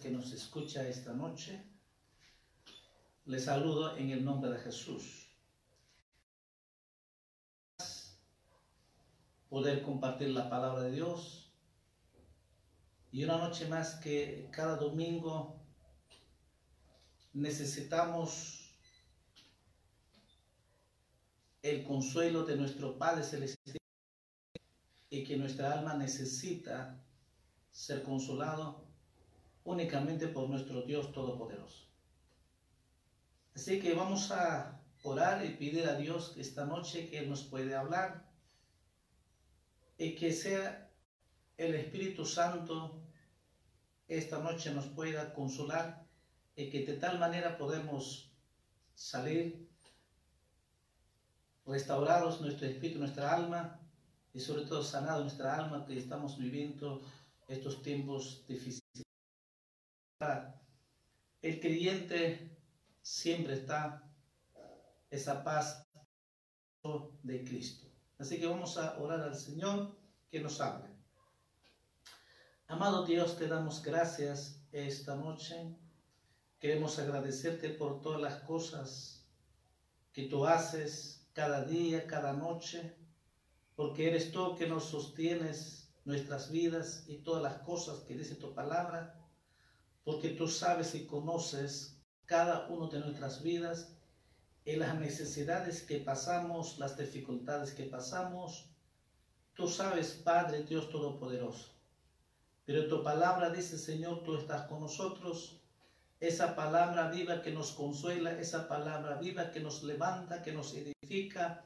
Que nos escucha esta noche, les saludo en el nombre de Jesús. Poder compartir la palabra de Dios y una noche más que cada domingo necesitamos el consuelo de nuestro Padre Celestial y que nuestra alma necesita ser consolado únicamente por nuestro Dios Todopoderoso. Así que vamos a orar y pedir a Dios esta noche que nos puede hablar y que sea el Espíritu Santo esta noche nos pueda consolar y que de tal manera podemos salir restaurados nuestro espíritu, nuestra alma y sobre todo sanado nuestra alma que estamos viviendo estos tiempos difíciles. El creyente siempre está esa paz de Cristo. Así que vamos a orar al Señor que nos hable. Amado Dios, te damos gracias esta noche. Queremos agradecerte por todas las cosas que tú haces cada día, cada noche, porque eres tú que nos sostienes nuestras vidas y todas las cosas que dice tu palabra porque tú sabes y conoces cada uno de nuestras vidas y las necesidades que pasamos, las dificultades que pasamos. Tú sabes, Padre Dios Todopoderoso. Pero tu palabra dice, Señor, tú estás con nosotros. Esa palabra viva que nos consuela, esa palabra viva que nos levanta, que nos edifica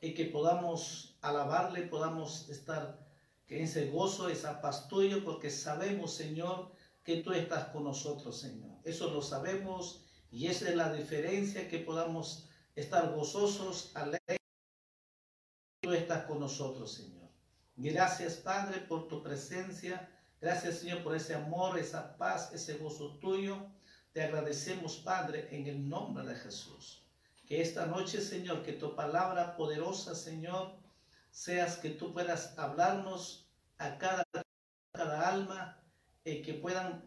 y que podamos alabarle, podamos estar en ese gozo, esa paz tuya, porque sabemos, Señor, que tú estás con nosotros, Señor. Eso lo sabemos y esa es la diferencia que podamos estar gozosos, alegres. Tú estás con nosotros, Señor. Gracias, Padre, por tu presencia. Gracias, Señor, por ese amor, esa paz, ese gozo tuyo. Te agradecemos, Padre, en el nombre de Jesús. Que esta noche, Señor, que tu palabra poderosa, Señor, seas que tú puedas hablarnos a cada, a cada alma, eh, que puedan,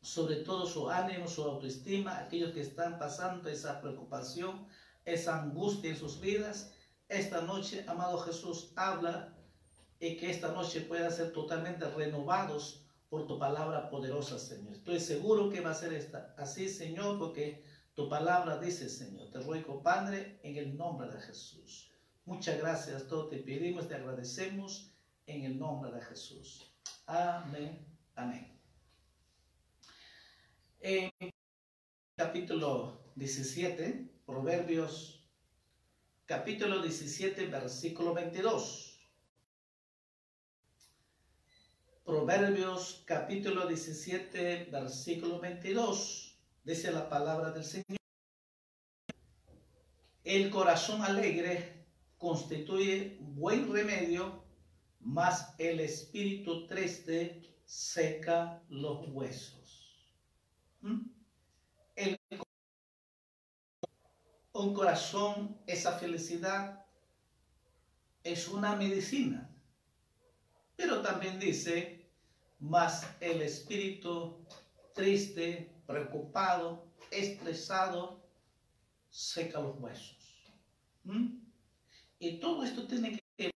sobre todo su ánimo, su autoestima, aquellos que están pasando esa preocupación, esa angustia en sus vidas, esta noche, amado Jesús, habla y que esta noche puedan ser totalmente renovados por tu palabra poderosa, Señor. Estoy seguro que va a ser esta, así, Señor, porque tu palabra dice, Señor. Te ruego, Padre, en el nombre de Jesús. Muchas gracias, todo te pedimos, te agradecemos en el nombre de Jesús. Amén. Amén. En capítulo 17, Proverbios, capítulo 17, versículo 22. Proverbios capítulo 17, versículo 22. Dice la palabra del Señor. El corazón alegre constituye buen remedio, mas el espíritu triste seca los huesos. ¿Mm? un corazón, esa felicidad, es una medicina. Pero también dice, más el espíritu triste, preocupado, estresado, seca los huesos. ¿Mm? Y todo esto tiene que ver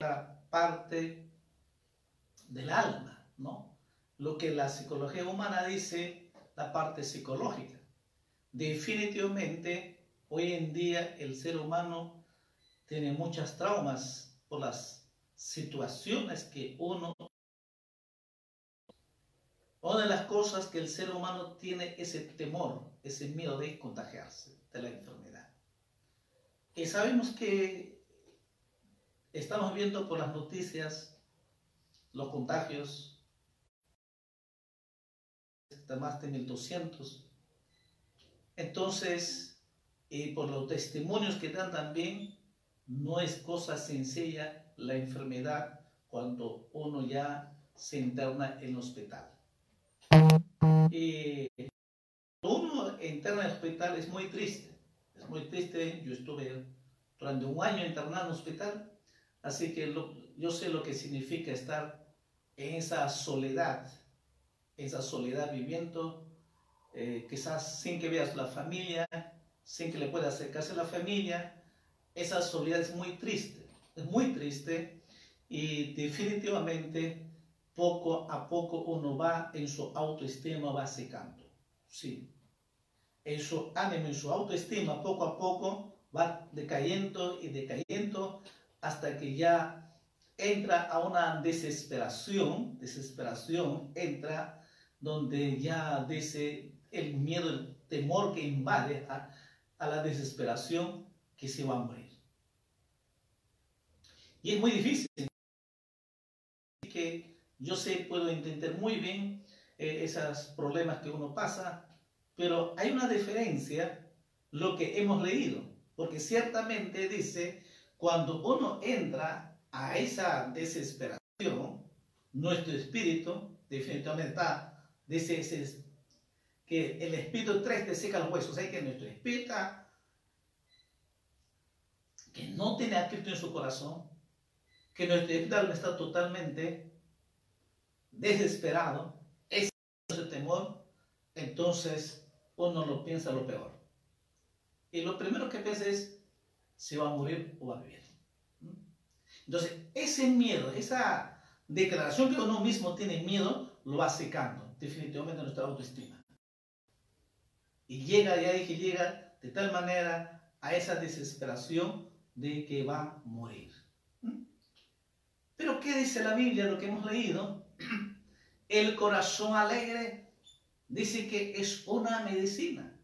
la parte del alma, ¿no? Lo que la psicología humana dice, la parte psicológica. Definitivamente, hoy en día el ser humano tiene muchas traumas por las situaciones que uno... Una de las cosas que el ser humano tiene ese temor, ese miedo de contagiarse de la enfermedad. Y sabemos que estamos viendo por las noticias los contagios, de más de 1200 entonces, y por los testimonios que dan también, no es cosa sencilla la enfermedad cuando uno ya se interna en el hospital. Y uno interna en el hospital es muy triste, es muy triste. Yo estuve durante un año internado en el hospital, así que yo sé lo que significa estar en esa soledad, esa soledad viviendo eh, quizás sin que veas la familia, sin que le pueda acercarse a la familia, esa soledad es muy triste, es muy triste y definitivamente poco a poco uno va en su autoestima va secando, sí. En su ánimo, en su autoestima, poco a poco va decayendo y decayendo hasta que ya entra a una desesperación, desesperación entra donde ya dice, el miedo, el temor que invade a, la desesperación que se va a morir. Y es muy difícil. Que yo sé, puedo entender muy bien eh, esos problemas que uno pasa, pero hay una diferencia lo que hemos leído, porque ciertamente dice, cuando uno entra a esa desesperación, nuestro espíritu definitivamente dice, que el espíritu 3 te seca los huesos. Hay que nuestro espíritu que no tiene a en su corazón, que nuestro espíritu está totalmente desesperado, ese temor, entonces uno lo piensa lo peor. Y lo primero que piensa es si va a morir o va a vivir. Entonces, ese miedo, esa declaración que uno mismo tiene miedo, lo va secando definitivamente nuestra autoestima. Y llega, ya dije, llega de tal manera a esa desesperación de que va a morir. ¿Mm? Pero ¿qué dice la Biblia, lo que hemos leído? El corazón alegre dice que es una medicina.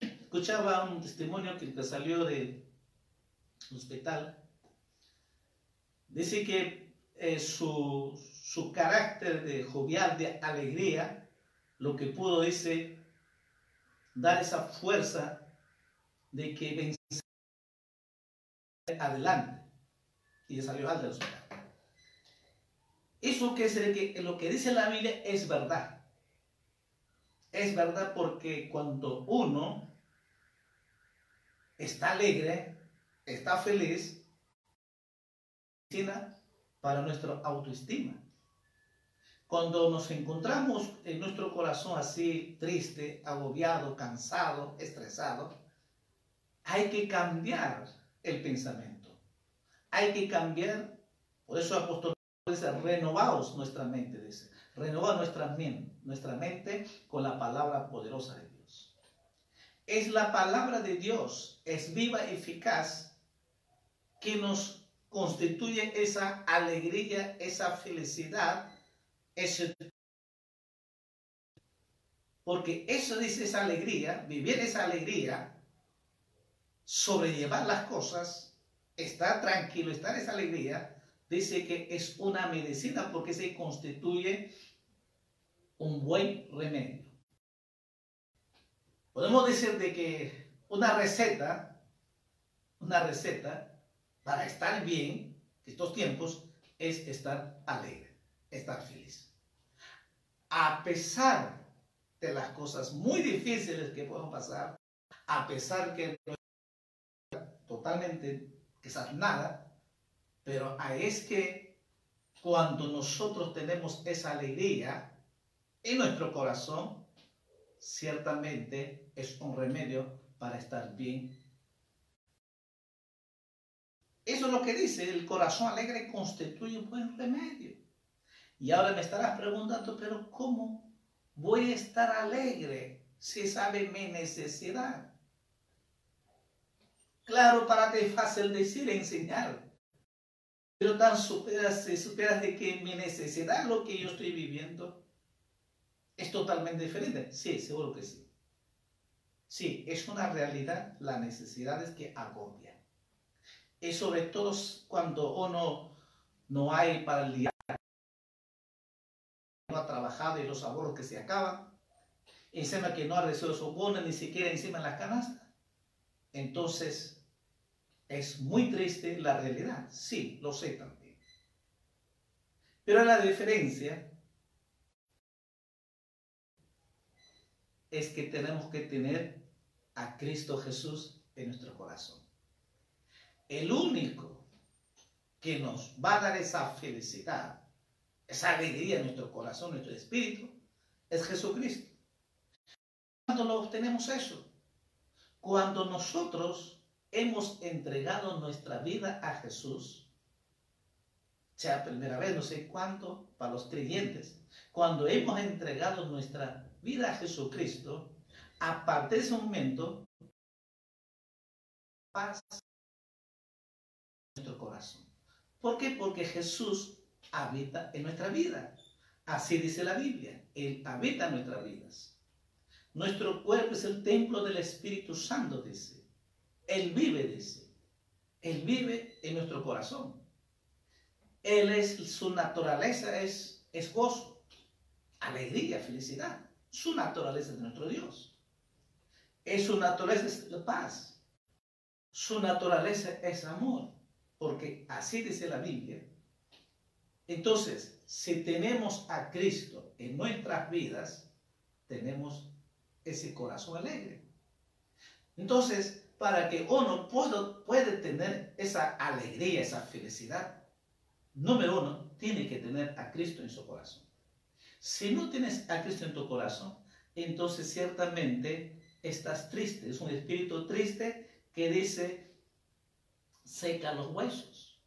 Escuchaba un testimonio que salió del hospital. Dice que eh, su, su carácter de jovial, de alegría, lo que pudo ese dar esa fuerza de que vencer adelante y salió al del Eso que es que lo que dice la Biblia es verdad. Es verdad porque cuando uno está alegre, está feliz, para nuestra autoestima. Cuando nos encontramos en nuestro corazón así triste, agobiado, cansado, estresado, hay que cambiar el pensamiento. Hay que cambiar, por eso apóstol dice, renovaos nuestra mente, dice, renovar nuestra mente, nuestra mente con la palabra poderosa de Dios. Es la palabra de Dios, es viva eficaz, que nos constituye esa alegría, esa felicidad porque eso dice esa alegría, vivir esa alegría, sobrellevar las cosas, estar tranquilo, estar esa alegría, dice que es una medicina porque se constituye un buen remedio. Podemos decir de que una receta, una receta para estar bien estos tiempos es estar alegre, estar feliz. A pesar de las cosas muy difíciles que pueden pasar, a pesar que no totalmente quizás nada, pero es que cuando nosotros tenemos esa alegría en nuestro corazón, ciertamente es un remedio para estar bien. Eso es lo que dice, el corazón alegre constituye un buen remedio. Y ahora me estarás preguntando, pero ¿cómo voy a estar alegre si sabe mi necesidad? Claro, para ti es fácil decir enseñar. Pero tan superas, superas de que mi necesidad, lo que yo estoy viviendo, es totalmente diferente. Sí, seguro que sí. Sí, es una realidad las necesidades que agobian. Y sobre todo cuando uno no hay para el día, no ha trabajado y los ahorros que se acaban, encima que no ha recibido su bono ni siquiera encima en la canasta. Entonces, es muy triste la realidad. Sí, lo sé también. Pero la diferencia es que tenemos que tener a Cristo Jesús en nuestro corazón. El único que nos va a dar esa felicidad, esa alegría en nuestro corazón, en nuestro espíritu, es Jesucristo. ¿Cuándo lo obtenemos eso? Cuando nosotros hemos entregado nuestra vida a Jesús, sea primera vez, no sé cuánto, para los creyentes, cuando hemos entregado nuestra vida a Jesucristo, a partir de ese momento, nuestro corazón. ¿Por qué? Porque Jesús habita en nuestra vida. Así dice la Biblia. Él habita en nuestras vidas. Nuestro cuerpo es el templo del Espíritu Santo, dice. Él vive, dice. Él vive en nuestro corazón. Él es, su naturaleza es, es gozo, alegría, felicidad. Su naturaleza es nuestro Dios. Es su naturaleza es paz. Su naturaleza es amor. Porque así dice la Biblia. Entonces, si tenemos a Cristo en nuestras vidas, tenemos ese corazón alegre. Entonces, para que uno pueda, puede tener esa alegría, esa felicidad, número uno, tiene que tener a Cristo en su corazón. Si no tienes a Cristo en tu corazón, entonces ciertamente estás triste. Es un espíritu triste que dice, seca los huesos.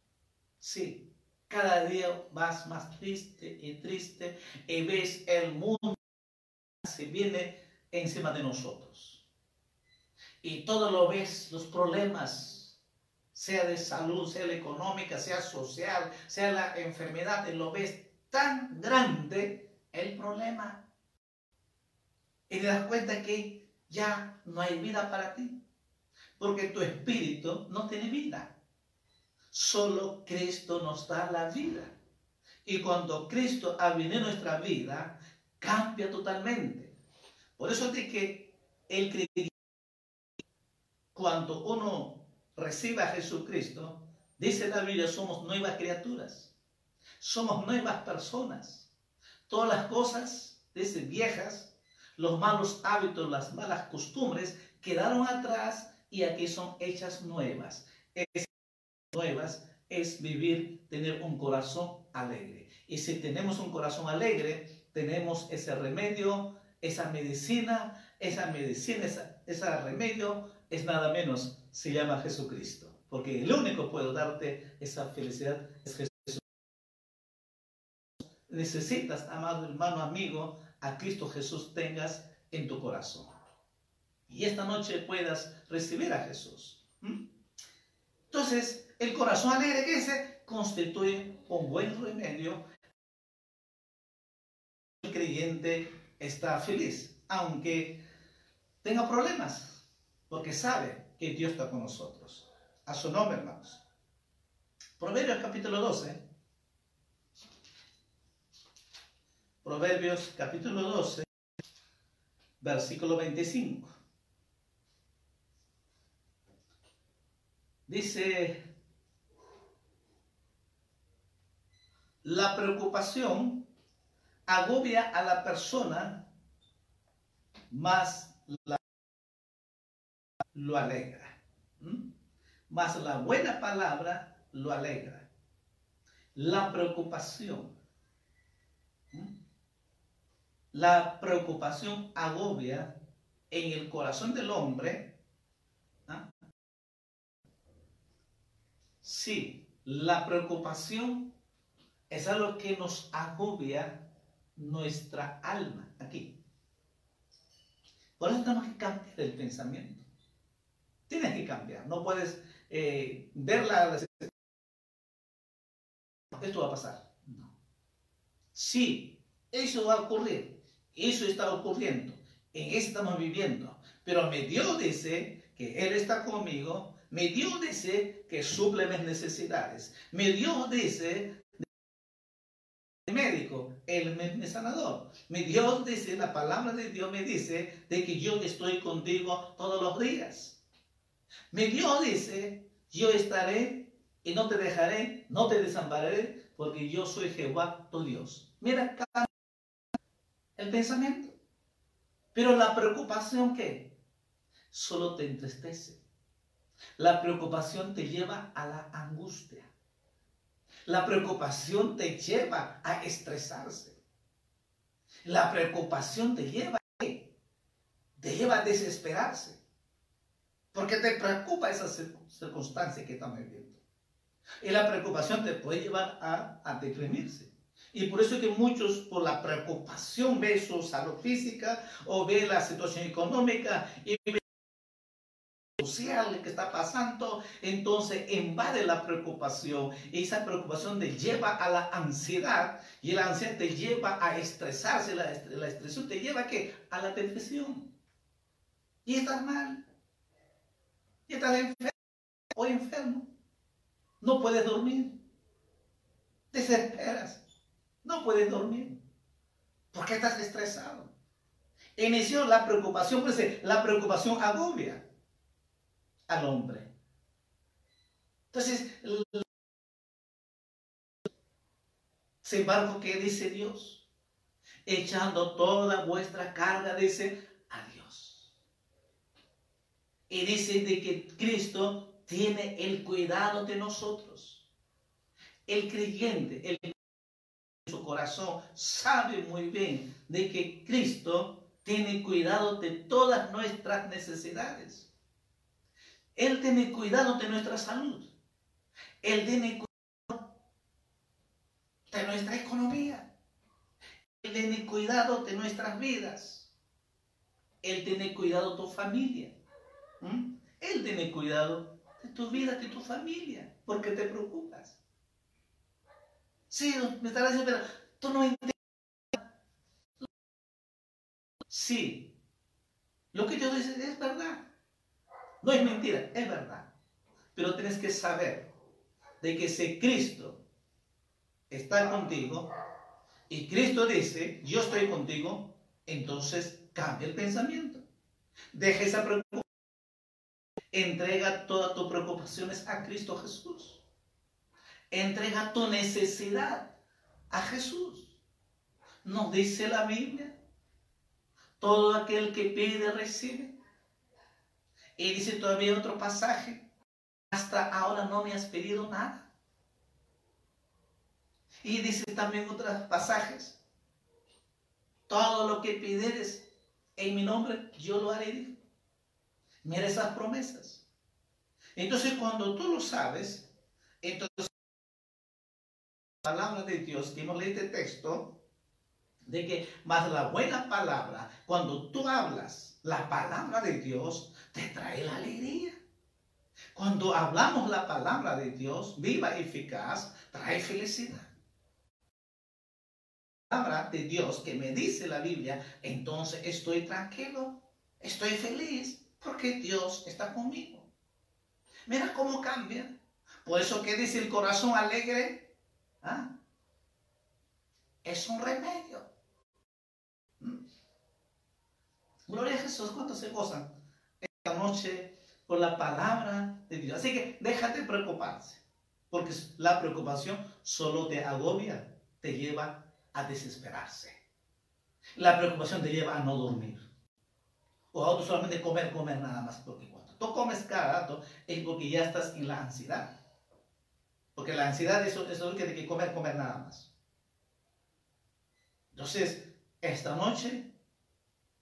Sí, cada día vas más triste y triste y ves el mundo se viene encima de nosotros y todo lo ves, los problemas, sea de salud, sea económica, sea social, sea la enfermedad, y lo ves tan grande el problema. Y te das cuenta que ya no hay vida para ti, porque tu espíritu no tiene vida. Solo Cristo nos da la vida. Y cuando Cristo venido a nuestra vida, cambia totalmente. Por eso es que el cuando uno recibe a Jesucristo, dice la Biblia, somos nuevas criaturas, somos nuevas personas. Todas las cosas, dice, viejas, los malos hábitos, las malas costumbres, quedaron atrás y aquí son hechas nuevas. Esas nuevas es vivir, tener un corazón alegre. Y si tenemos un corazón alegre, tenemos ese remedio, esa medicina, esa medicina, ese remedio es nada menos, se llama Jesucristo. Porque el único que puede darte esa felicidad es Jesús. Necesitas, amado hermano, amigo, a Cristo Jesús tengas en tu corazón y esta noche puedas recibir a Jesús. ¿Mm? Entonces, el corazón alegre que se constituye un buen remedio. El creyente está feliz, aunque tenga problemas, porque sabe que Dios está con nosotros. A su nombre, hermanos. Proverbios capítulo 12. Proverbios capítulo 12, versículo 25. Dice, la preocupación agobia a la persona, más la, lo alegra. Más la buena palabra lo alegra. La preocupación. La preocupación agobia en el corazón del hombre. ¿ah? Sí, la preocupación es algo que nos agobia nuestra alma aquí. Por eso tenemos que cambiar el pensamiento. Tienes que cambiar. No puedes eh, ver la... Esto va a pasar. No. Sí, eso va a ocurrir. Eso está ocurriendo. En eso estamos viviendo. Pero mi Dios dice que Él está conmigo. Mi Dios dice que suple mis necesidades. Mi Dios dice médico, Él es sanador. Mi Dios dice, la palabra de Dios me dice de que yo estoy contigo todos los días. Mi Dios dice, yo estaré y no te dejaré, no te desampararé, porque yo soy Jehová tu Dios. Mira el pensamiento. Pero la preocupación ¿qué? Solo te entristece. La preocupación te lleva a la angustia. La preocupación te lleva a estresarse. La preocupación te lleva a Te lleva a desesperarse. Porque te preocupa esa circunstancia que estamos viviendo. Y la preocupación te puede llevar a, a deprimirse. Y por eso es que muchos por la preocupación ven su salud física o ven la situación económica y ven social que está pasando, entonces invade la preocupación y esa preocupación te lleva a la ansiedad y la ansiedad te lleva a estresarse, la, la estresión te lleva a qué? A la depresión. Y estás mal. Y estás enfermo o enfermo. No puedes dormir. Desesperas. No puedes dormir. Porque estás estresado. Inició la preocupación, pues la preocupación agobia al hombre. Entonces, sin embargo, ¿qué dice Dios? Echando toda vuestra carga, dice, a Dios. Y dice de que Cristo tiene el cuidado de nosotros. El creyente, el su corazón sabe muy bien de que Cristo tiene cuidado de todas nuestras necesidades. Él tiene cuidado de nuestra salud. Él tiene cuidado de nuestra economía. Él tiene cuidado de nuestras vidas. Él tiene cuidado de tu familia. ¿Mm? Él tiene cuidado de tu vida, de tu familia, porque te preocupas. Sí, me estarás diciendo, pero tú no entiendes. Sí, lo que yo digo es verdad. No es mentira, es verdad. Pero tienes que saber de que si Cristo está contigo y Cristo dice, yo estoy contigo, entonces cambia el pensamiento. Deja esa preocupación. Entrega todas tus preocupaciones a Cristo Jesús. Entrega tu necesidad a Jesús. Nos dice la Biblia, todo aquel que pide recibe. Y dice todavía otro pasaje, hasta ahora no me has pedido nada. Y dice también otros pasajes, todo lo que pidieres en mi nombre, yo lo haré. Mira esas promesas. Entonces cuando tú lo sabes, entonces la palabra de Dios, que hemos este texto, de que más la buena palabra, cuando tú hablas la palabra de Dios, te trae la alegría. Cuando hablamos la palabra de Dios, viva y eficaz, trae felicidad. La palabra de Dios que me dice la Biblia, entonces estoy tranquilo, estoy feliz, porque Dios está conmigo. Mira cómo cambia. Por eso que dice el corazón alegre, ¿Ah? es un remedio. Gloria a Jesús, ¿cuántos se gozan esta noche por la palabra de Dios? Así que déjate preocuparse, porque la preocupación solo te agobia, te lleva a desesperarse. La preocupación te lleva a no dormir. O a otro solamente comer, comer nada más, porque cuando tú comes cada rato es porque ya estás en la ansiedad. Porque la ansiedad es, es lo que hay que comer, comer nada más. Entonces, esta noche,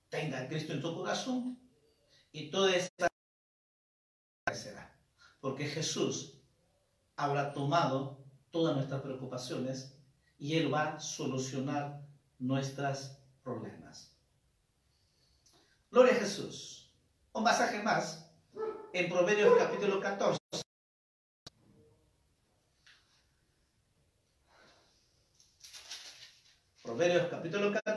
tenga a Cristo en tu corazón y toda esta será. Porque Jesús habrá tomado todas nuestras preocupaciones y Él va a solucionar nuestros problemas. Gloria a Jesús. Un pasaje más en Proverbios capítulo 14. Proverbios capítulo 14.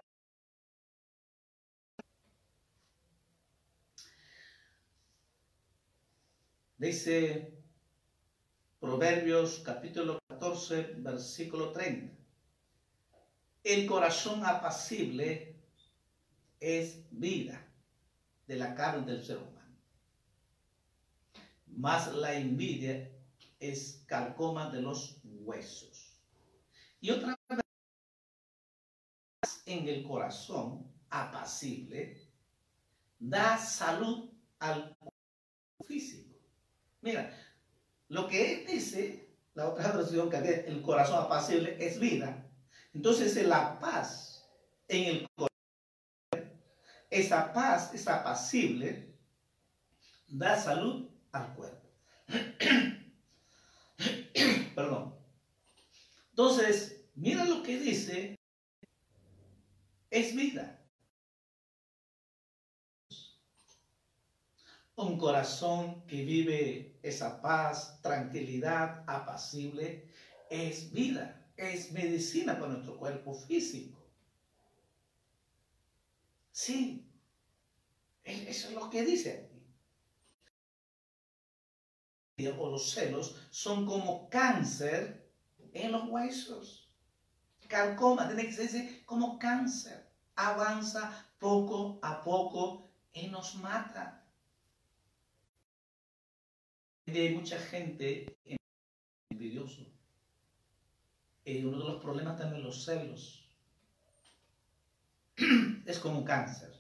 Dice Proverbios capítulo 14, versículo 30. El corazón apacible es vida de la carne del ser humano. Más la envidia es calcoma de los huesos. Y otra en el corazón apacible da salud al físico. Mira, lo que él dice, la otra versión que el corazón apacible es vida. Entonces la paz en el corazón, esa paz, esa apacible, da salud al cuerpo. Perdón. Entonces, mira lo que dice es vida. Un corazón que vive esa paz, tranquilidad, apacible, es vida, es medicina para nuestro cuerpo físico. Sí, eso es lo que dice aquí. O los celos son como cáncer en los huesos calcoma, tiene que ser como cáncer. Avanza poco a poco y nos mata. Hay mucha gente envidioso. Y uno de los problemas también los celos. Es como cáncer.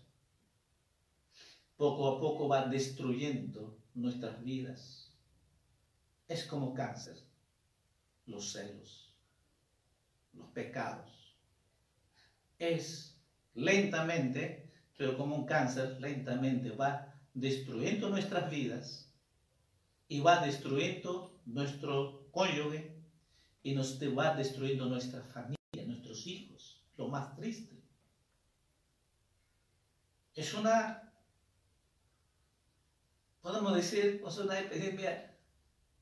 Poco a poco va destruyendo nuestras vidas. Es como cáncer. Los celos los pecados. Es lentamente, pero como un cáncer, lentamente va destruyendo nuestras vidas y va destruyendo nuestro cónyuge y nos va destruyendo nuestra familia, nuestros hijos. Lo más triste. Es una, podemos decir, es una epidemia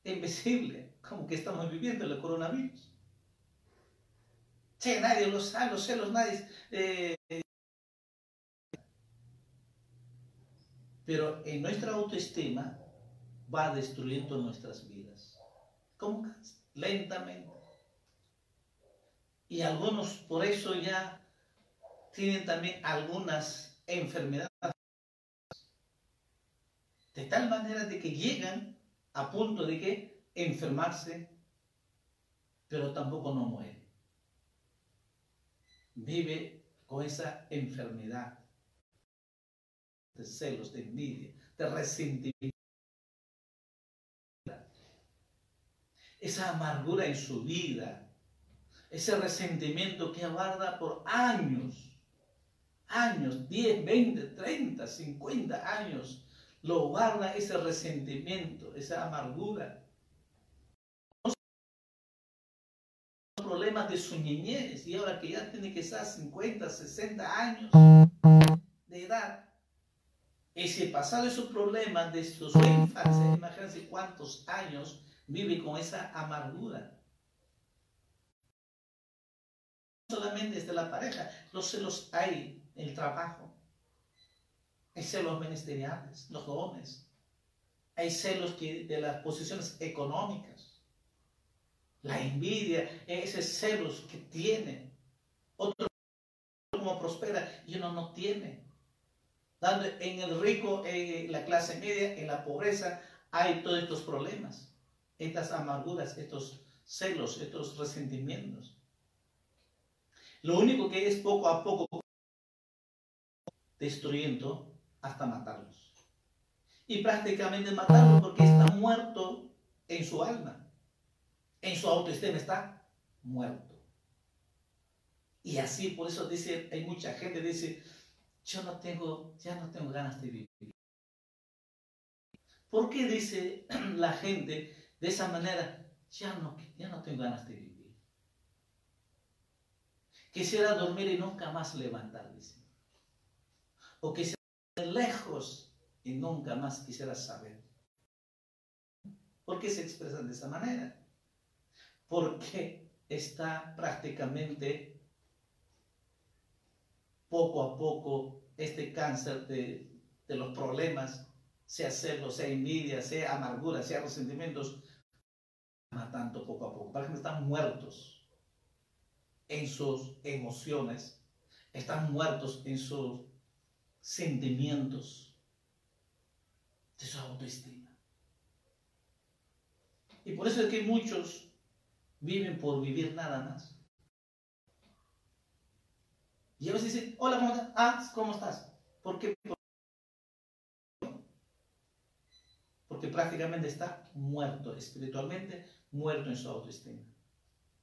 invisible, como que estamos viviendo el coronavirus. Che, nadie lo sabe, los celos, nadie. Eh, pero en nuestra autoestima va destruyendo nuestras vidas. ¿Cómo? Lentamente. Y algunos por eso ya tienen también algunas enfermedades. De tal manera de que llegan a punto de que enfermarse, pero tampoco no mueren vive con esa enfermedad de celos, de envidia, de resentimiento. Esa amargura en su vida, ese resentimiento que aguarda por años, años, 10, 20, 30, 50 años, lo guarda ese resentimiento, esa amargura. problemas de su niñez y ahora que ya tiene que estar 50, 60 años de edad, ese pasado esos problemas de su, infancia, imagínense cuántos años vive con esa amargura. No solamente desde la pareja, los celos hay en el trabajo, hay celos ministeriales, los dones, hay celos que, de las posiciones económicas la envidia, ese celos que tiene. Otro como prospera y uno no tiene. en el rico, en la clase media, en la pobreza, hay todos estos problemas, estas amarguras, estos celos, estos resentimientos. Lo único que es poco a poco destruyendo hasta matarlos. Y prácticamente matarlos porque está muerto en su alma. En su autoestima está muerto. Y así, por eso dice, hay mucha gente dice, yo no tengo, ya no tengo ganas de vivir. ¿Por qué dice la gente de esa manera, ya no, ya no tengo ganas de vivir? Quisiera dormir y nunca más levantar, dice. O quisiera lejos y nunca más quisiera saber. ¿Por qué se expresan de esa manera? Porque está prácticamente poco a poco este cáncer de, los problemas, sea celos, sea envidia, sea amargura, sea resentimientos, matando poco a poco. Para que están muertos en sus emociones, están muertos en sus sentimientos, de su autoestima. Y por eso es que muchos viven por vivir nada más. Y a veces dice, hola, ¿cómo estás? Ah, ¿cómo estás? ¿Por qué? Porque prácticamente está muerto espiritualmente, muerto en su autoestima.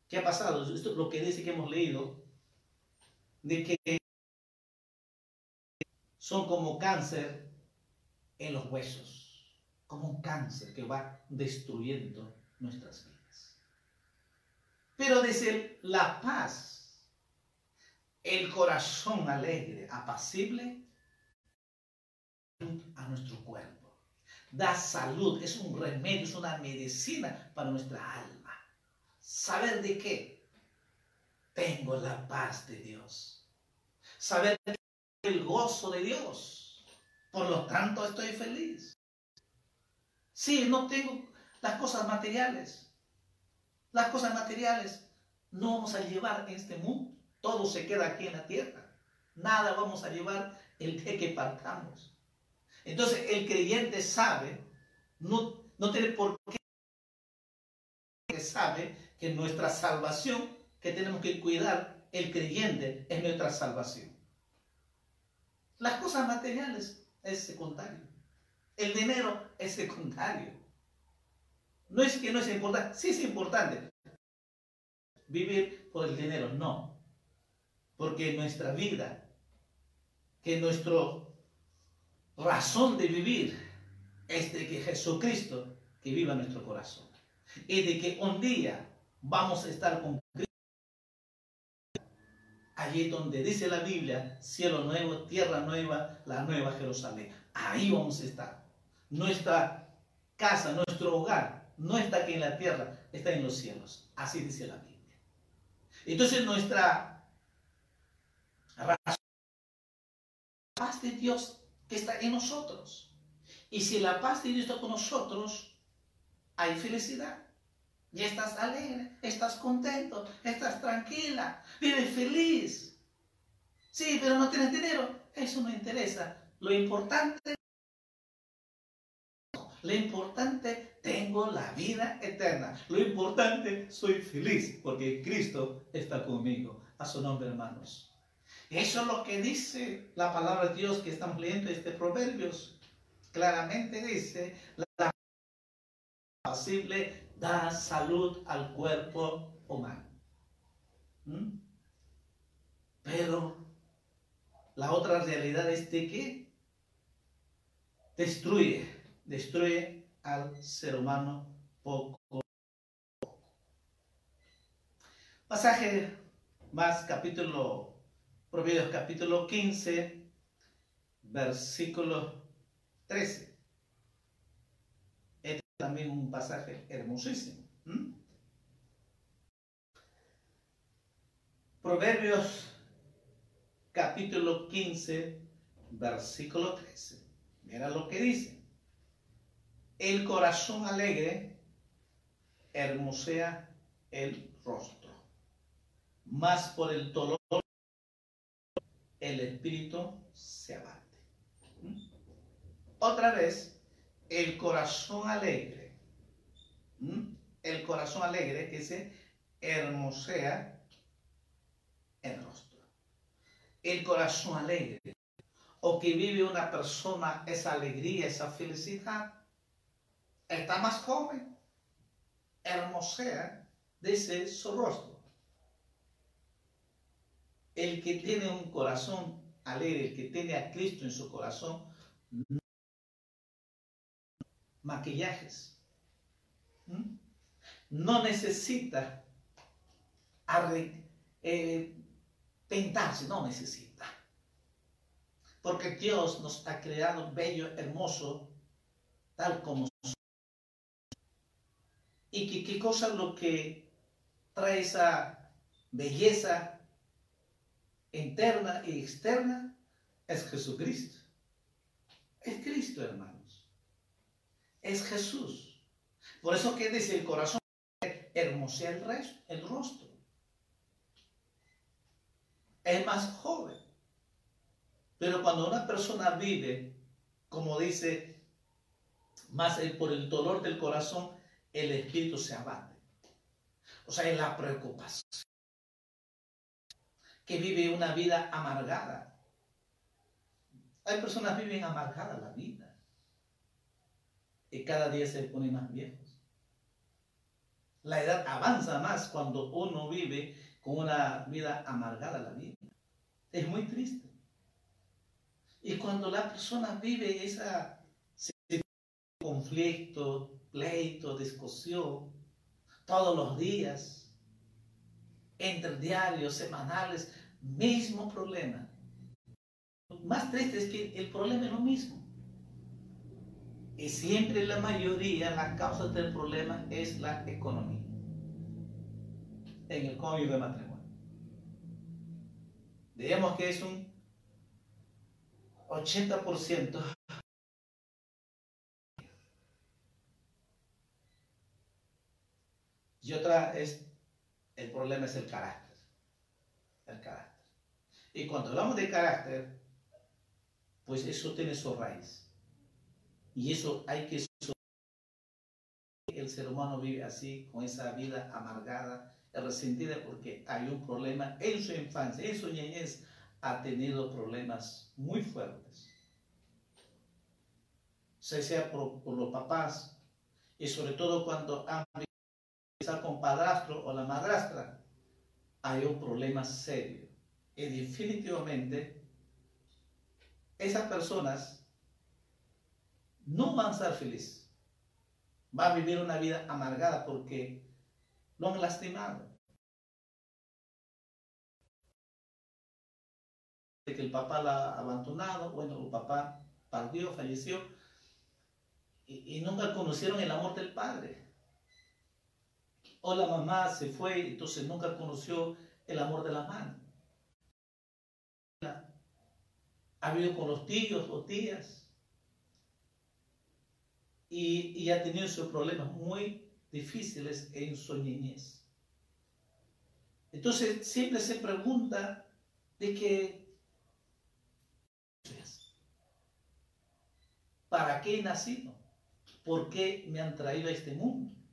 ¿Qué ha pasado? Esto es lo que dice que hemos leído, de que son como cáncer en los huesos, como un cáncer que va destruyendo nuestras vidas. Pero dice la paz el corazón alegre, apacible a nuestro cuerpo. Da salud, es un remedio, es una medicina para nuestra alma. ¿Saber de qué? Tengo la paz de Dios. Saber el gozo de Dios. Por lo tanto, estoy feliz. Sí, no tengo las cosas materiales. Las cosas materiales no vamos a llevar en este mundo todo se queda aquí en la tierra. Nada vamos a llevar el día que partamos. Entonces el creyente sabe, no, no tiene por qué, sabe que nuestra salvación, que tenemos que cuidar, el creyente es nuestra salvación. Las cosas materiales es secundario. El dinero es secundario. No es que no es importante, sí es importante vivir por el dinero, no. Porque nuestra vida, que nuestra razón de vivir es de que Jesucristo que viva en nuestro corazón. Y de que un día vamos a estar con Cristo. Allí donde dice la Biblia, cielo nuevo, tierra nueva, la nueva Jerusalén. Ahí vamos a estar. Nuestra casa, nuestro hogar, no está aquí en la tierra, está en los cielos. Así dice la Biblia. Entonces nuestra la paz de Dios está en nosotros. Y si la paz de Dios está con nosotros, hay felicidad. Y estás alegre, estás contento, estás tranquila, vives feliz. Sí, pero no tienes dinero. Eso no interesa. Lo importante, lo importante, tengo la vida eterna. Lo importante, soy feliz porque Cristo está conmigo. A su nombre, hermanos. Eso es lo que dice la palabra de Dios que estamos leyendo este Proverbios. Claramente dice, la posible da salud al cuerpo humano. ¿Mm? Pero la otra realidad es de que destruye, destruye al ser humano poco. Pasaje más capítulo Proverbios capítulo 15, versículo 13. Este es también un pasaje hermosísimo. Proverbios capítulo 15, versículo 13. Mira lo que dice. El corazón alegre hermosea el rostro, más por el dolor el espíritu se abate. Otra vez, el corazón alegre. El corazón alegre que se hermosea el rostro. El corazón alegre. O que vive una persona esa alegría, esa felicidad. Está más joven. Hermosea, dice su rostro. El que tiene un corazón alegre, el que tiene a Cristo en su corazón, no maquillajes. No necesita eh, pintarse, no necesita. Porque Dios nos ha creado bello, hermoso, tal como somos. Y que qué cosa lo que trae esa belleza interna y externa es Jesucristo. Es Cristo, hermanos. Es Jesús. Por eso que dice el corazón hermosea el, resto, el rostro. Es más joven. Pero cuando una persona vive, como dice, más por el dolor del corazón, el espíritu se abate. O sea, es la preocupación que vive una vida amargada. Hay personas que viven amargada la vida y cada día se ponen más viejos. La edad avanza más cuando uno vive con una vida amargada la vida. Es muy triste. Y cuando la persona vive esa conflicto, pleito, discusión, todos los días, entre diarios, semanales, mismo problema. Lo más triste es que el problema es lo mismo. Y siempre la mayoría, la causa del problema es la economía. En el código de matrimonio. Digamos que es un 80% y otra es el problema es el carácter. El carácter. Y cuando hablamos de carácter, pues eso tiene su raíz. Y eso hay que... El ser humano vive así, con esa vida amargada, resentida, porque hay un problema en su infancia, en su niñez, ha tenido problemas muy fuertes. Sea por, por los papás, y sobre todo cuando han con padrastro o la madrastra, hay un problema serio. Y definitivamente, esas personas no van a ser felices. Va a vivir una vida amargada porque lo han lastimado. De que el papá la ha abandonado, bueno, el papá partió, falleció, y nunca conocieron el amor del padre o la mamá se fue, entonces nunca conoció el amor de la madre. Ha vivido con los tíos o tías y, ha tenido sus problemas muy difíciles en su niñez. Entonces siempre se pregunta de qué ¿para qué he nacido? ¿Por qué me han traído a este mundo?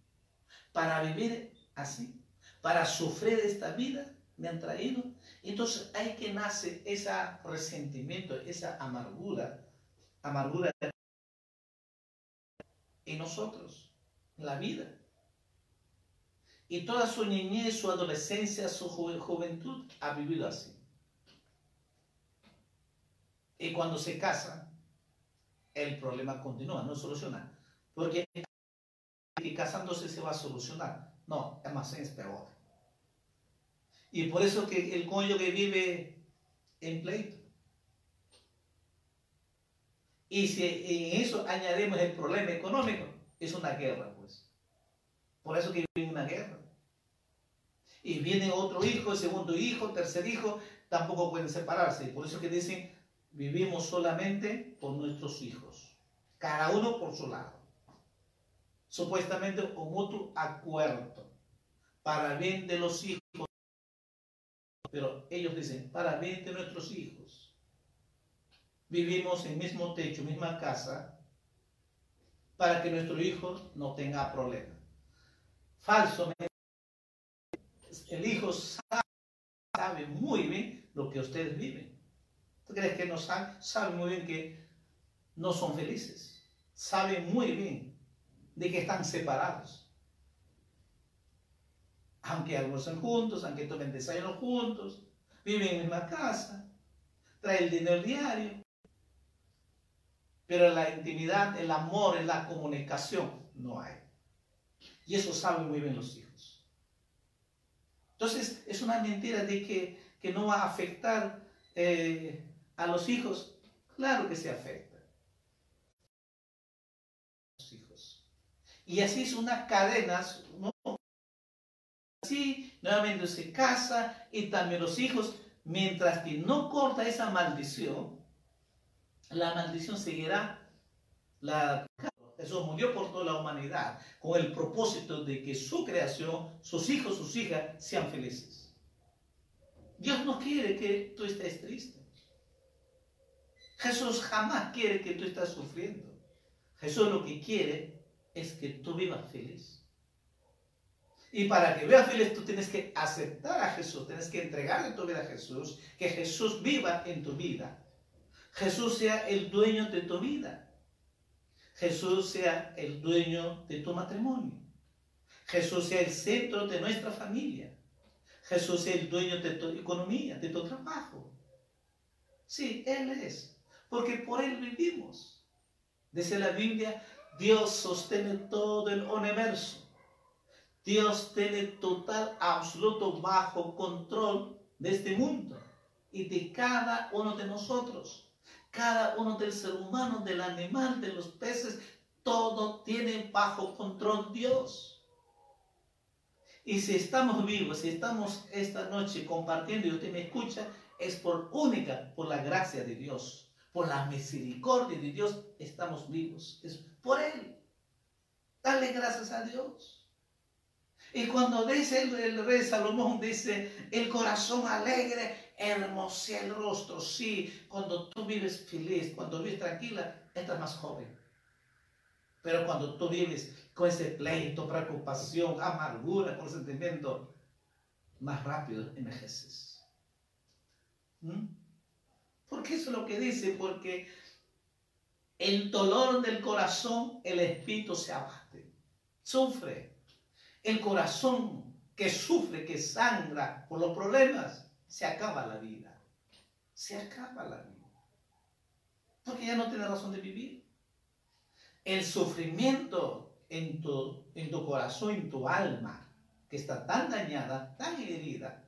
Para vivir así, para sufrir esta vida, me han traído. Entonces hay que nace ese resentimiento, esa amargura, amargura en nosotros, en la vida. Y toda su niñez, su adolescencia, su juventud ha vivido así. Y cuando se casa, el problema continúa, no soluciona. Porque que casándose se va a solucionar. No, es más, es peor. Y por eso que el cónyuge vive en pleito. Y si en eso añadimos el problema económico, es una guerra, pues. Por eso que vive una guerra. Y viene otro hijo, segundo hijo, tercer hijo, tampoco pueden separarse. Por eso que dicen, vivimos solamente por nuestros hijos. Cada uno por su lado supuestamente un mutuo acuerdo para bien de los hijos. Pero ellos dicen, para bien de nuestros hijos. Vivimos en mismo techo, misma casa, para que nuestro hijo no tenga problemas. Falso. El hijo sabe, muy bien lo que ustedes viven. ¿Tú crees que no sabe? Sabe muy bien que no son felices. Sabe muy bien de que están separados. Aunque almuerzan juntos, aunque tomen desayuno juntos, viven en la misma casa, traen el dinero diario. Pero la intimidad, el amor, en la comunicación, no hay. Y eso saben muy bien los hijos. Entonces, es una mentira de que, que no va a afectar eh, a los hijos. Claro que se afecta. Y así es una cadena, ¿no? Así, nuevamente se casa y también los hijos, mientras que no corta esa maldición, la maldición seguirá. Jesús murió por toda la humanidad con el propósito de que su creación, sus hijos, sus hijas sean felices. Dios no quiere que tú estés triste. Jesús jamás quiere que tú estés sufriendo. Jesús lo que quiere es que tú vivas feliz. Y para que vivas feliz tú tienes que aceptar a Jesús, tienes que entregarle tu vida a Jesús, que Jesús viva en tu vida. Jesús sea el dueño de tu vida. Jesús sea el dueño de tu matrimonio. Jesús sea el centro de nuestra familia. Jesús sea el dueño de tu economía, de tu trabajo. Sí, Él es. Porque por Él vivimos. Dice la Biblia, Dios sostiene todo el universo. Dios tiene total, absoluto, bajo control de este mundo y de cada uno de nosotros cada uno del ser humano, del animal, de los peces, todo tiene bajo control Dios. Y si estamos vivos, si estamos esta noche compartiendo y usted me escucha, es por única, por la gracia de Dios, por la misericordia de Dios, estamos vivos. Es por Él. Dale gracias a Dios. Y cuando dice el, rey Salomón, dice, el corazón alegre hermosea el rostro. Sí, cuando tú vives feliz, cuando vives tranquila, estás más joven. Pero cuando tú vives con ese pleito, preocupación, amargura, con sentimiento, más rápido envejeces. ¿Mm? Porque eso es lo que dice, porque el dolor del corazón, el espíritu se abate, sufre. El corazón que sufre, que sangra por los problemas, se acaba la vida. Se acaba la vida. Porque ya no tiene razón de vivir. El sufrimiento en tu, en tu corazón, en tu alma, que está tan dañada, tan herida,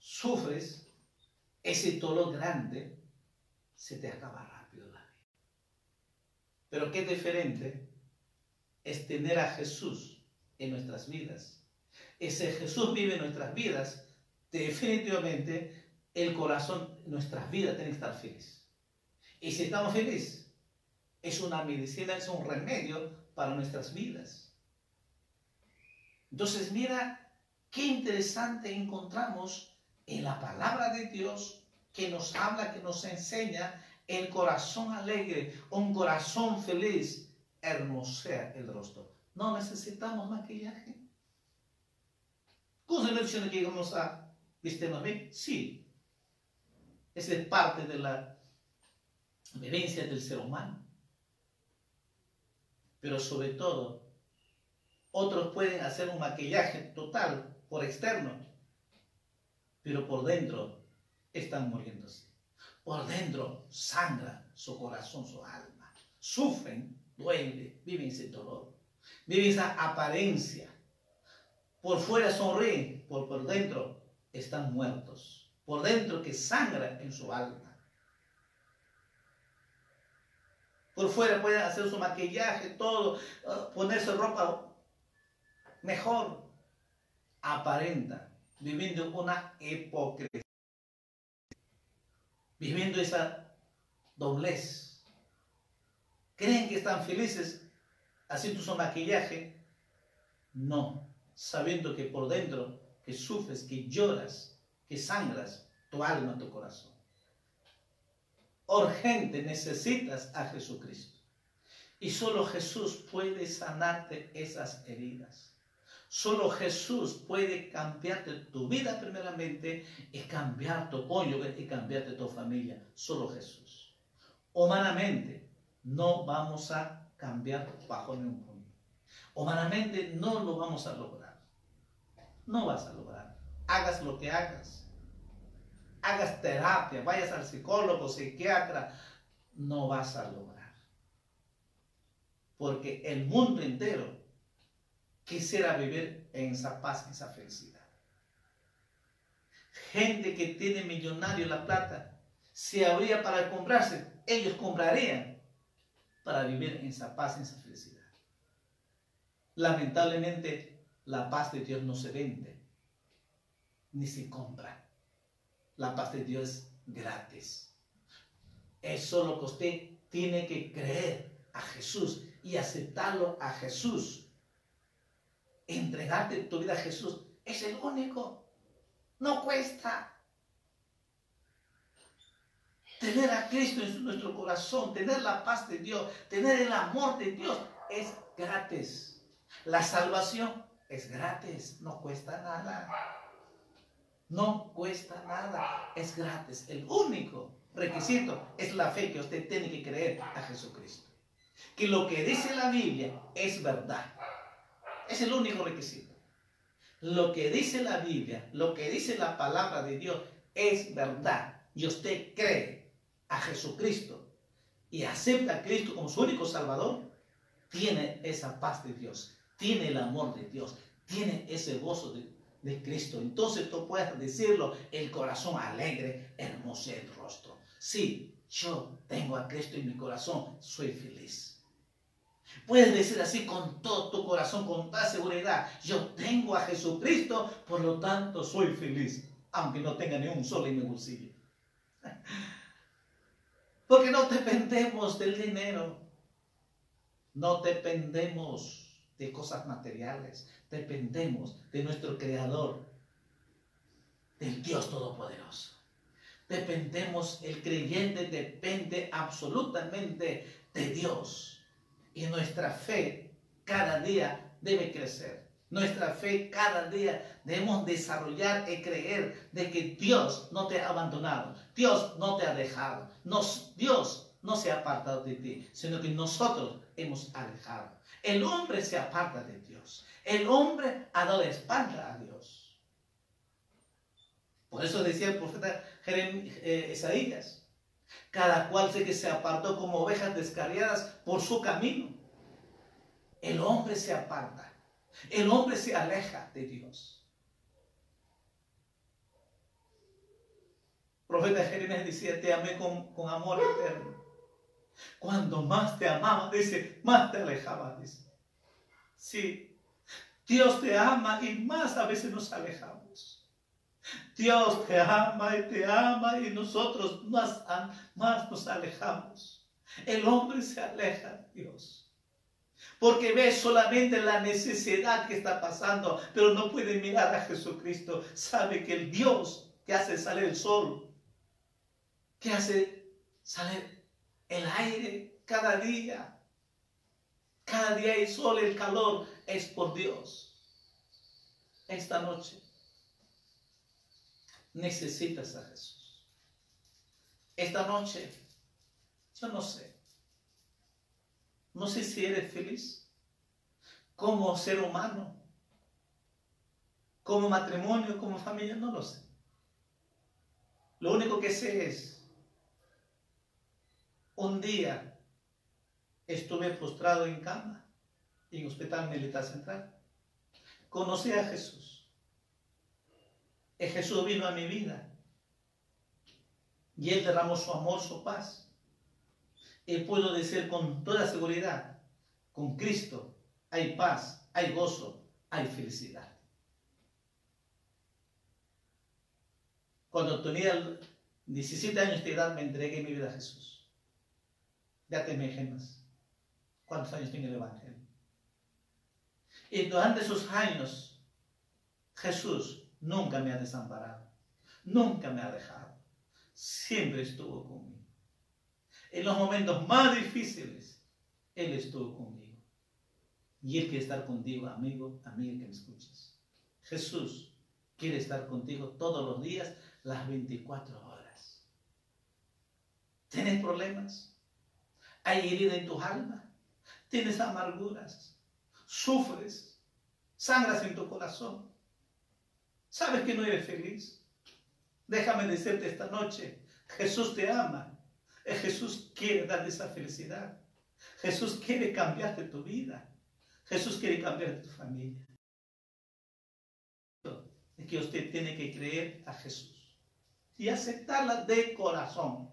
sufres ese dolor grande, se te acaba rápido la vida. Pero qué diferente es tener a Jesús en nuestras vidas. Ese Jesús vive en nuestras vidas definitivamente el corazón, nuestras vidas tienen que estar felices. Y si estamos felices, es una medicina, es un remedio para nuestras vidas. Entonces, mira qué interesante encontramos en la palabra de Dios que nos habla, que nos enseña el corazón alegre, un corazón feliz, hermosea el rostro. No necesitamos maquillaje. ¿Cómo se menciona que vamos a ¿Viste bien? Sí. Esa es parte de la vivencia del ser humano. Pero sobre todo, otros pueden hacer un maquillaje total por externo, pero por dentro están muriéndose. Por dentro sangra su corazón, su alma. Sufren, duelen, viven ese dolor. Viven esa apariencia. Por fuera sonríen, por, por dentro están muertos, por dentro que sangra en su alma. Por fuera pueden hacer su maquillaje, todo, ah, ponerse ropa mejor. Aparenta, viviendo una hipocresía, viviendo esa doblez. ¿Creen que están felices haciendo su maquillaje? No, sabiendo que por dentro que sufres, que lloras, que sangras tu alma, tu corazón. Urgente necesitas a Jesucristo. Y solo Jesús puede sanarte esas heridas. Solo Jesús puede cambiarte tu vida primeramente y cambiar tu cónyuge y cambiarte tu familia. Solo Jesús. Humanamente no vamos a cambiar bajo ningún punto. Humanamente no lo vamos a lograr. No vas a lograr. Hagas lo que hagas. Hagas terapia, vayas al psicólogo, psiquiatra, no vas a lograr porque el mundo entero quisiera vivir en esa paz, en esa felicidad. Gente que tiene millonario la plata, si habría para comprarse, ellos comprarían para vivir en esa paz, en esa felicidad. Lamentablemente, la paz de Dios no se vende, ni se compra. La paz de Dios es gratis. Es solo que usted tiene que creer a Jesús y aceptarlo a Jesús. Entregarte tu vida a Jesús es el único. No cuesta. Tener a Cristo en nuestro corazón, tener la paz de Dios, tener el amor de Dios es gratis. La salvación es gratis, no cuesta nada. No cuesta nada, es gratis. El único requisito es la fe que usted tiene que creer a Jesucristo que lo que dice la Biblia es verdad. Es el único requisito. Lo que dice la Biblia, lo que dice la palabra de Dios es verdad. Y usted cree a Jesucristo y acepta a Cristo como su único Salvador, tiene esa paz de Dios, tiene el amor de Dios, tiene ese gozo de, Cristo. Entonces tú puedes decirlo, el corazón alegre, hermoso el rostro. Sí, yo tengo a Cristo en mi corazón, soy feliz. Puedes decir así con todo tu corazón, con toda seguridad, yo tengo a Jesucristo, por lo tanto soy feliz, aunque no tenga ni un solo en mi bolsillo. Porque no dependemos del dinero, no dependemos de cosas materiales, dependemos de nuestro Creador, del Dios Todopoderoso. Dependemos, el creyente depende absolutamente de Dios. Y nuestra fe cada día debe crecer. Nuestra fe cada día debemos desarrollar y creer de que Dios no te ha abandonado, Dios no te ha dejado, Dios no se ha apartado de ti, sino que nosotros hemos alejado. El hombre se aparta de Dios, el hombre ha dado espalda a Dios. Por eso decía el profeta eh, Isaías, cada cual sé que se apartó como ovejas descarriadas por su camino. El hombre se aparta. El hombre se aleja de Dios. profeta Jeremías decía, te amé con, amor eterno. Cuando más te amaba, dice, más te alejaba, dice. Sí, Dios te ama y más a veces nos alejamos. Dios te ama y te ama y nosotros más, más nos alejamos. El hombre se aleja de Dios. Porque ve solamente la necesidad que está pasando, pero no puede mirar a Jesucristo. Sabe que el Dios que hace salir el sol, que hace salir el aire cada día, cada día el sol, el calor, es por Dios. Esta noche necesitas a Jesús. Esta noche, yo no sé. No sé si eres feliz como ser humano, como matrimonio, como familia, no lo sé. Lo único que sé es, un día estuve postrado en cama en Hospital Militar Central. Conocí a Jesús. Jesús vino a mi vida y Él derramó su amor, su paz. Y puedo decir con toda seguridad, con Cristo hay paz, hay gozo, hay felicidad. Cuando tenía 17 años de edad me entregué mi vida a Jesús. Ya te imaginas cuántos años tiene el Evangelio. Y durante esos años Jesús Nunca me ha desamparado. Nunca me ha dejado. Siempre estuvo conmigo. En los momentos más difíciles, Él estuvo conmigo. Y Él quiere estar contigo, amigo, amiga que me escuches. Jesús quiere estar contigo todos los días, las 24 horas. ¿Tienes problemas? ¿Hay herida en tu alma? ¿Tienes amarguras? ¿Sufres? ¿Sangras en tu corazón? ¿Sabes que no eres feliz? Déjame decirte esta noche, Jesús te ama. Jesús quiere darte esa felicidad. Jesús quiere cambiarte tu vida. Jesús quiere cambiar tu familia. Es que usted tiene que creer a Jesús y aceptarla de corazón.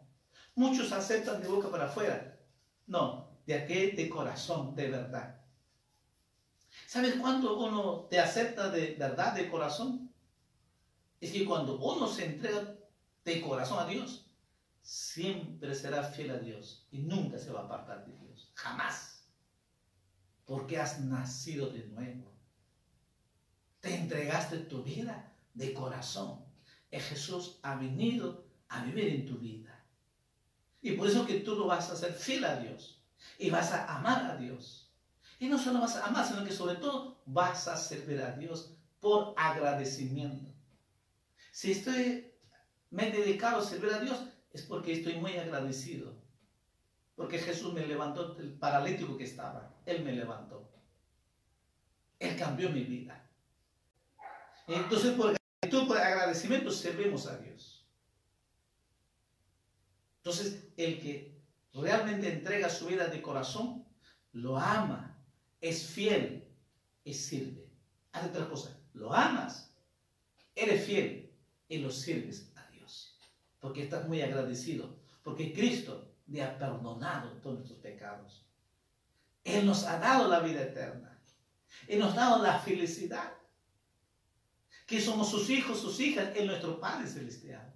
Muchos aceptan de boca para afuera. No, de aquel de corazón, de verdad. ¿Sabes cuándo uno te acepta de verdad, de corazón? Es que cuando uno se entrega de corazón a Dios, siempre será fiel a Dios y nunca se va a apartar de Dios. Jamás. Porque has nacido de nuevo. Te entregaste tu vida de corazón. Y Jesús ha venido a vivir en tu vida. Y por eso que tú lo vas a ser fiel a Dios. Y vas a amar a Dios. Y no solo vas a amar, sino que sobre todo vas a servir a Dios por agradecimiento. Si estoy, me he dedicado a servir a Dios, es porque estoy muy agradecido. Porque Jesús me levantó del paralítico que estaba. Él me levantó. Él cambió mi vida. Entonces, por por agradecimiento, servimos a Dios. Entonces, el que realmente entrega su vida de corazón, lo ama, es fiel y sirve. Hace otra cosa, lo amas, eres fiel y lo sirves a Dios. Porque estás muy agradecido. Porque Cristo te ha perdonado todos nuestros pecados. Él nos ha dado la vida eterna. Él nos ha dado la felicidad. Que somos sus hijos, sus hijas, Él nuestro Padre Celestial.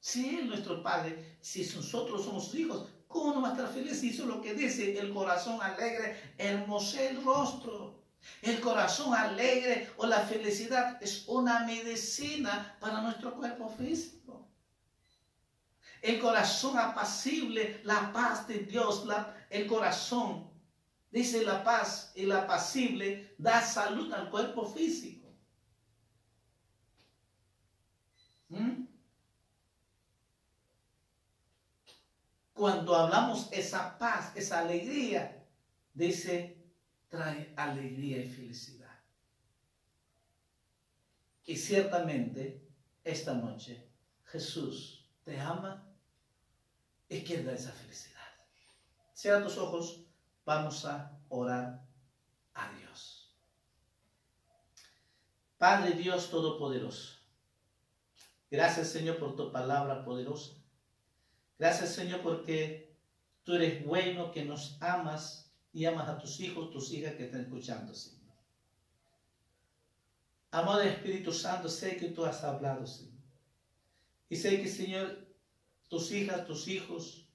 Si Él nuestro Padre, si nosotros somos sus hijos, ¿cómo no va a estar feliz? Eso es lo que dice el corazón alegre, hermosé el rostro. El corazón alegre o la felicidad es una medicina para nuestro cuerpo físico. El corazón apacible, la paz de Dios, el corazón, dice la paz la apacible, da salud al cuerpo físico. ¿Mm? Cuando hablamos esa paz, esa alegría, dice trae alegría y felicidad. Y ciertamente esta noche Jesús te ama y quiere dar esa felicidad. Cierra tus ojos, vamos a orar a Dios. Padre Dios Todopoderoso, gracias Señor por tu palabra poderosa. Gracias Señor porque tú eres bueno, que nos amas y amas a tus hijos, tus hijas que están escuchando, Señor. Amado Espíritu Santo, sé que tú has hablado, Señor. Y sé que, Señor, tus hijas, tus hijos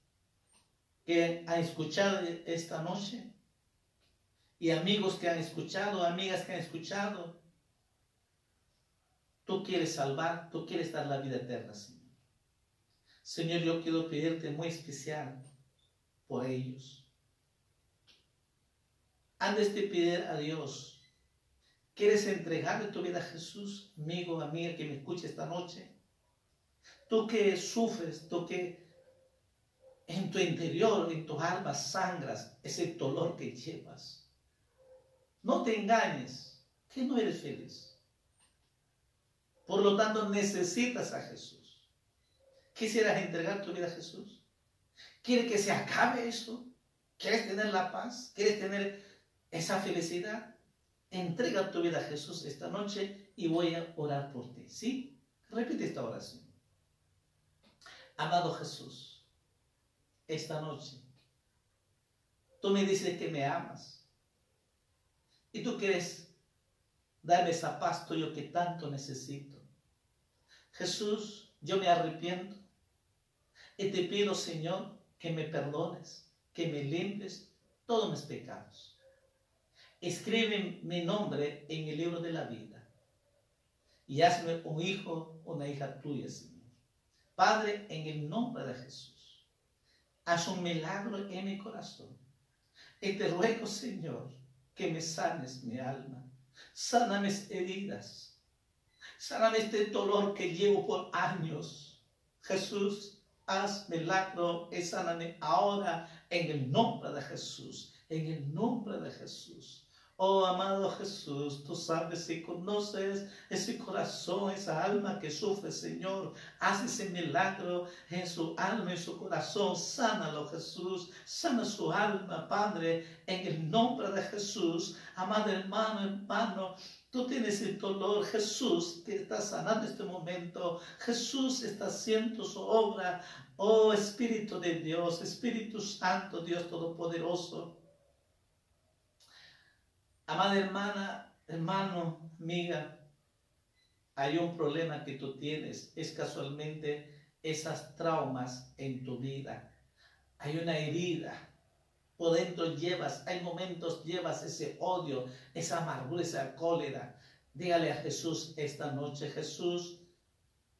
que han escuchado esta noche, y amigos que han escuchado, amigas que han escuchado, tú quieres salvar, tú quieres dar la vida eterna, Señor. Señor, yo quiero pedirte muy especial por ellos antes de pedir a Dios, ¿quieres entregarle tu vida a Jesús, amigo, amiga que me escucha esta noche? Tú que sufres, tú que en tu interior, en tu alma sangras ese dolor que llevas. No te engañes, que no eres feliz. Por lo tanto, necesitas a Jesús. ¿Quisieras entregar tu vida a Jesús? ¿Quieres que se acabe eso? ¿Quieres tener la paz? ¿Quieres tener esa felicidad, entrega tu vida a Jesús esta noche y voy a orar por ti. ¿Sí? Repite esta oración. Amado Jesús, esta noche, tú me dices que me amas y tú quieres darme esa paz tuyo que tanto necesito. Jesús, yo me arrepiento y te pido, Señor, que me perdones, que me limpies todos mis pecados escribe mi nombre en el libro de la vida y hazme un hijo, una hija tuya, Señor. Padre, en el nombre de Jesús, haz un milagro en mi corazón. Y te ruego, Señor, que me sanes mi alma. Sana mis heridas. Sana este dolor que llevo por años. Jesús, haz milagro y sáname ahora en el nombre de Jesús. En el nombre de Jesús. Oh amado Jesús, tú sabes y conoces ese corazón, esa alma que sufre, Señor. Haz ese milagro en su alma, y su corazón. Sánalo, Jesús. Sana su alma, Padre, en el nombre de Jesús. Amado hermano, hermano, Tú tienes el dolor, Jesús te está sanando en este momento. Jesús está haciendo su obra. Oh Espíritu de Dios, Espíritu Santo, Dios Todopoderoso. Amada hermana, hermano, amiga, hay un problema que tú tienes, es casualmente esas traumas en tu vida. Hay una herida. Por dentro llevas, hay momentos llevas ese odio, esa amargura, esa cólera. Dígale a Jesús esta noche, Jesús,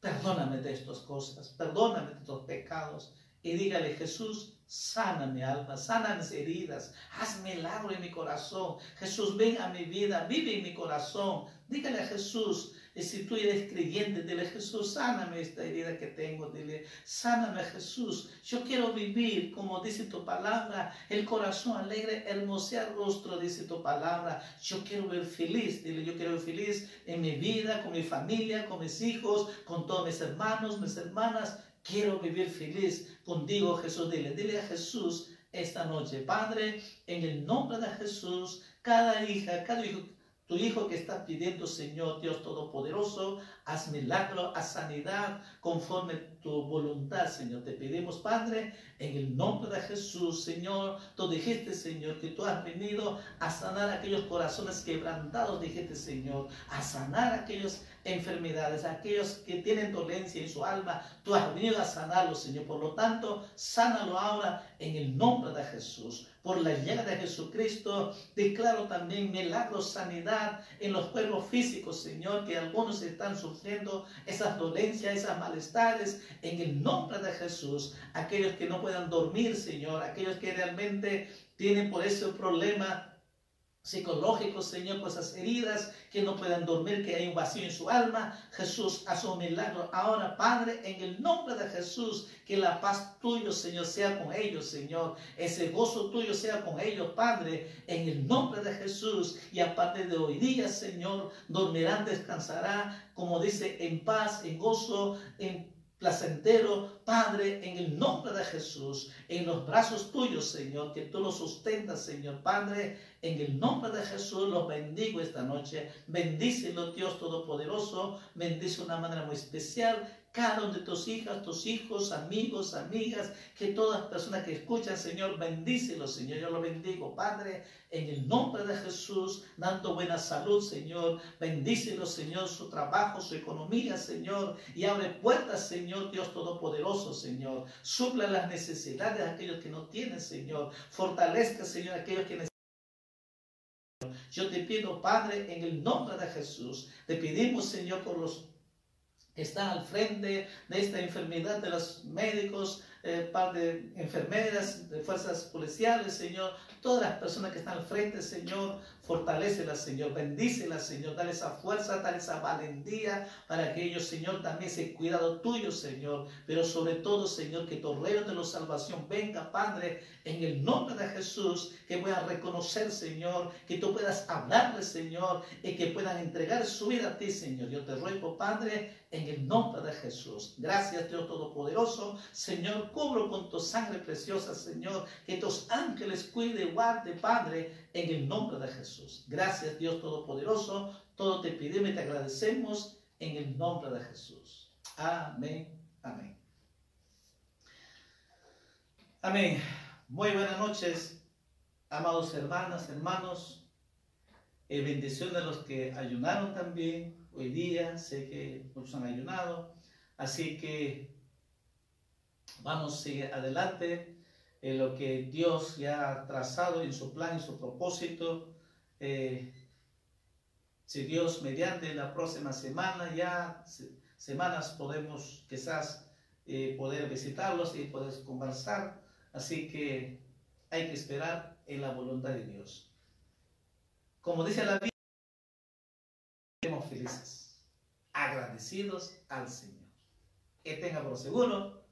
perdóname de estas cosas, perdóname de estos pecados. Y dígale, Jesús, Sana mi alma, sana mis heridas, haz milagro en mi corazón. Jesús, ven a mi vida, vive en mi corazón. Dígale a Jesús, si tú eres creyente, dile Jesús, sáname esta herida que tengo, dile, sáname Jesús. Yo quiero vivir, como dice tu palabra, el corazón alegre, hermosear rostro, dice tu palabra. Yo quiero ver feliz, dile, yo quiero ver feliz en mi vida, con mi familia, con mis hijos, con todos mis hermanos, mis hermanas. Quiero vivir feliz contigo, Jesús. Dile, dile a Jesús esta noche, Padre, en el nombre de Jesús, cada hija, cada hijo, tu hijo que está pidiendo, Señor Dios Todopoderoso, haz milagro, haz sanidad conforme tu voluntad, Señor. Te pedimos, Padre, en el nombre de Jesús, Señor. Tú dijiste, Señor, que tú has venido a sanar aquellos corazones quebrantados, dijiste, Señor, a sanar aquellas enfermedades, aquellos que tienen dolencia en su alma. Tú has venido a sanarlos, Señor. Por lo tanto, sánalo ahora en el nombre de Jesús. Por la llaga de Jesucristo, declaro también milagro, sanidad en los cuerpos físicos, Señor, que algunos están sufriendo esas dolencias, esas malestares, en el nombre de Jesús. Aquellos que no puedan dormir, Señor, aquellos que realmente tienen por ese problema psicológicos, Señor, por esas heridas, que no puedan dormir, que hay un vacío en su alma. Jesús, haz un milagro ahora, Padre, en el nombre de Jesús, que la paz tuya, Señor, sea con ellos, Señor. Ese gozo tuyo sea con ellos, Padre, en el nombre de Jesús. Y a partir de hoy día, Señor, dormirán, descansará, como dice, en paz, en gozo, en placentero, Padre, en el nombre de Jesús, en los brazos tuyos, Señor, que tú los sustentas, Señor Padre, en el nombre de Jesús los bendigo esta noche. Bendícelo, Dios Todopoderoso, bendice de una manera muy especial cada uno de tus hijas, tus hijos, amigos, amigas, que todas las personas que escuchan, Señor, bendícelo, Señor. Yo lo bendigo, Padre, en el nombre de Jesús, dando buena salud, Señor. Bendícelo, Señor, su trabajo, su economía, Señor. Y abre puertas, Señor, Dios Todopoderoso, Señor. Suple las necesidades de aquellos que no tienen, Señor. Fortalezca, Señor, aquellos que necesitan. Yo te pido, Padre, en el nombre de Jesús, te pedimos, Señor, por los están al frente de esta enfermedad de los médicos, eh, par de enfermeras, de fuerzas policiales, Señor, todas las personas que están al frente, Señor, fortalecelas, Señor, bendícelas, Señor, dale esa fuerza, dale esa valentía para que ellos, Señor, también se cuidado tuyo, Señor, pero sobre todo, Señor, que tu reino de la salvación venga, Padre, en el nombre de Jesús, que puedan reconocer, Señor, que tú puedas hablarles, Señor, y que puedan entregar su vida a ti, Señor. Yo te ruego, Padre, en el nombre de Jesús. Gracias, Dios Todopoderoso, Señor, cubro con tu sangre preciosa, Señor, que tus ángeles cuide, guarde, Padre, en el nombre de Jesús. Gracias, Dios Todopoderoso. Todo te pedimos y te agradecemos en el nombre de Jesús. Amén. Amén. Amén. Muy buenas noches, amados hermanas, hermanos. Eh, bendición de los que ayunaron también hoy día. Sé que muchos han ayunado. Así que Vamos a seguir adelante en lo que Dios ya ha trazado en su plan, y su propósito. Eh, si Dios mediante la próxima semana, ya semanas podemos quizás eh, poder visitarlos y poder conversar. Así que hay que esperar en la voluntad de Dios. Como dice la Biblia, estemos felices, agradecidos al Señor. Que tenga por seguro,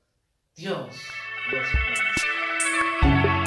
Dios los Thank you.